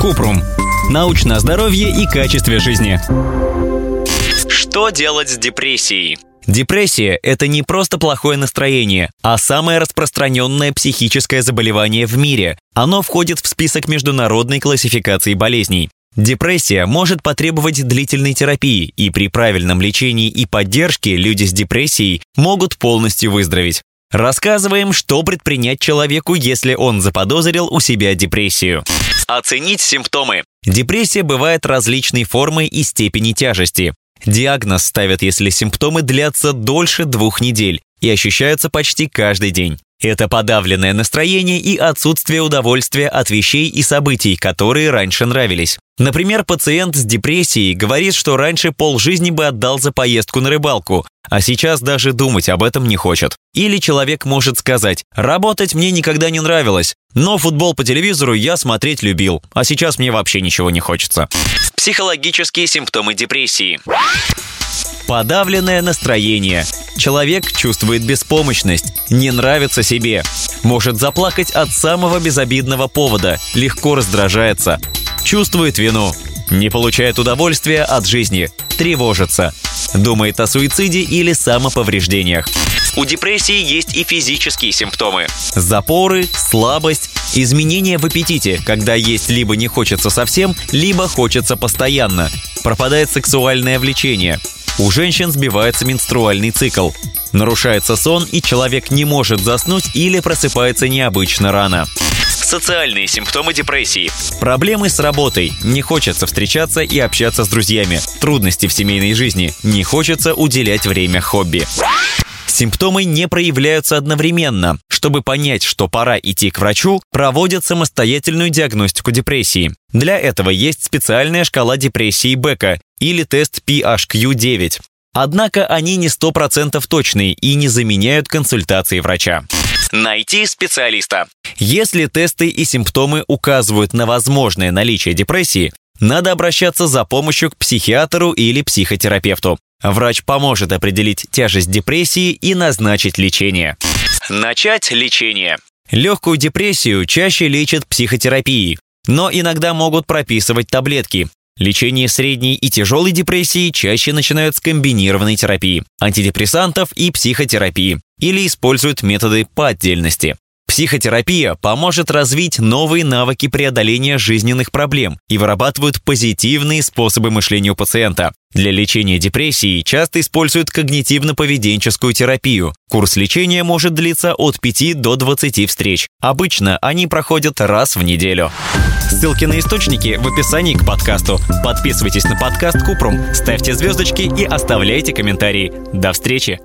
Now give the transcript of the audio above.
Купрум. Научное здоровье и качестве жизни. Что делать с депрессией? Депрессия – это не просто плохое настроение, а самое распространенное психическое заболевание в мире. Оно входит в список международной классификации болезней. Депрессия может потребовать длительной терапии, и при правильном лечении и поддержке люди с депрессией могут полностью выздороветь. Рассказываем, что предпринять человеку, если он заподозрил у себя депрессию. Оценить симптомы. Депрессия бывает различной формы и степени тяжести. Диагноз ставят, если симптомы длятся дольше двух недель и ощущаются почти каждый день. Это подавленное настроение и отсутствие удовольствия от вещей и событий, которые раньше нравились. Например, пациент с депрессией говорит, что раньше полжизни бы отдал за поездку на рыбалку, а сейчас даже думать об этом не хочет. Или человек может сказать «работать мне никогда не нравилось, но футбол по телевизору я смотреть любил, а сейчас мне вообще ничего не хочется». Психологические симптомы депрессии. Подавленное настроение. Человек чувствует беспомощность, не нравится себе. Может заплакать от самого безобидного повода, легко раздражается. Чувствует вину. Не получает удовольствия от жизни. Тревожится. Думает о суициде или самоповреждениях. У депрессии есть и физические симптомы. Запоры, слабость, изменения в аппетите, когда есть либо не хочется совсем, либо хочется постоянно. Пропадает сексуальное влечение. У женщин сбивается менструальный цикл. Нарушается сон, и человек не может заснуть или просыпается необычно рано. Социальные симптомы депрессии. Проблемы с работой. Не хочется встречаться и общаться с друзьями. Трудности в семейной жизни. Не хочется уделять время хобби. Симптомы не проявляются одновременно. Чтобы понять, что пора идти к врачу, проводят самостоятельную диагностику депрессии. Для этого есть специальная шкала депрессии Бека или тест PHQ-9. Однако они не 100% точные и не заменяют консультации врача. Найти специалиста. Если тесты и симптомы указывают на возможное наличие депрессии, надо обращаться за помощью к психиатру или психотерапевту. Врач поможет определить тяжесть депрессии и назначить лечение. Начать лечение. Легкую депрессию чаще лечат психотерапией, но иногда могут прописывать таблетки. Лечение средней и тяжелой депрессии чаще начинают с комбинированной терапии, антидепрессантов и психотерапии, или используют методы по отдельности. Психотерапия поможет развить новые навыки преодоления жизненных проблем и вырабатывают позитивные способы мышления у пациента. Для лечения депрессии часто используют когнитивно-поведенческую терапию. Курс лечения может длиться от 5 до 20 встреч. Обычно они проходят раз в неделю. Ссылки на источники в описании к подкасту. Подписывайтесь на подкаст Купрум, ставьте звездочки и оставляйте комментарии. До встречи!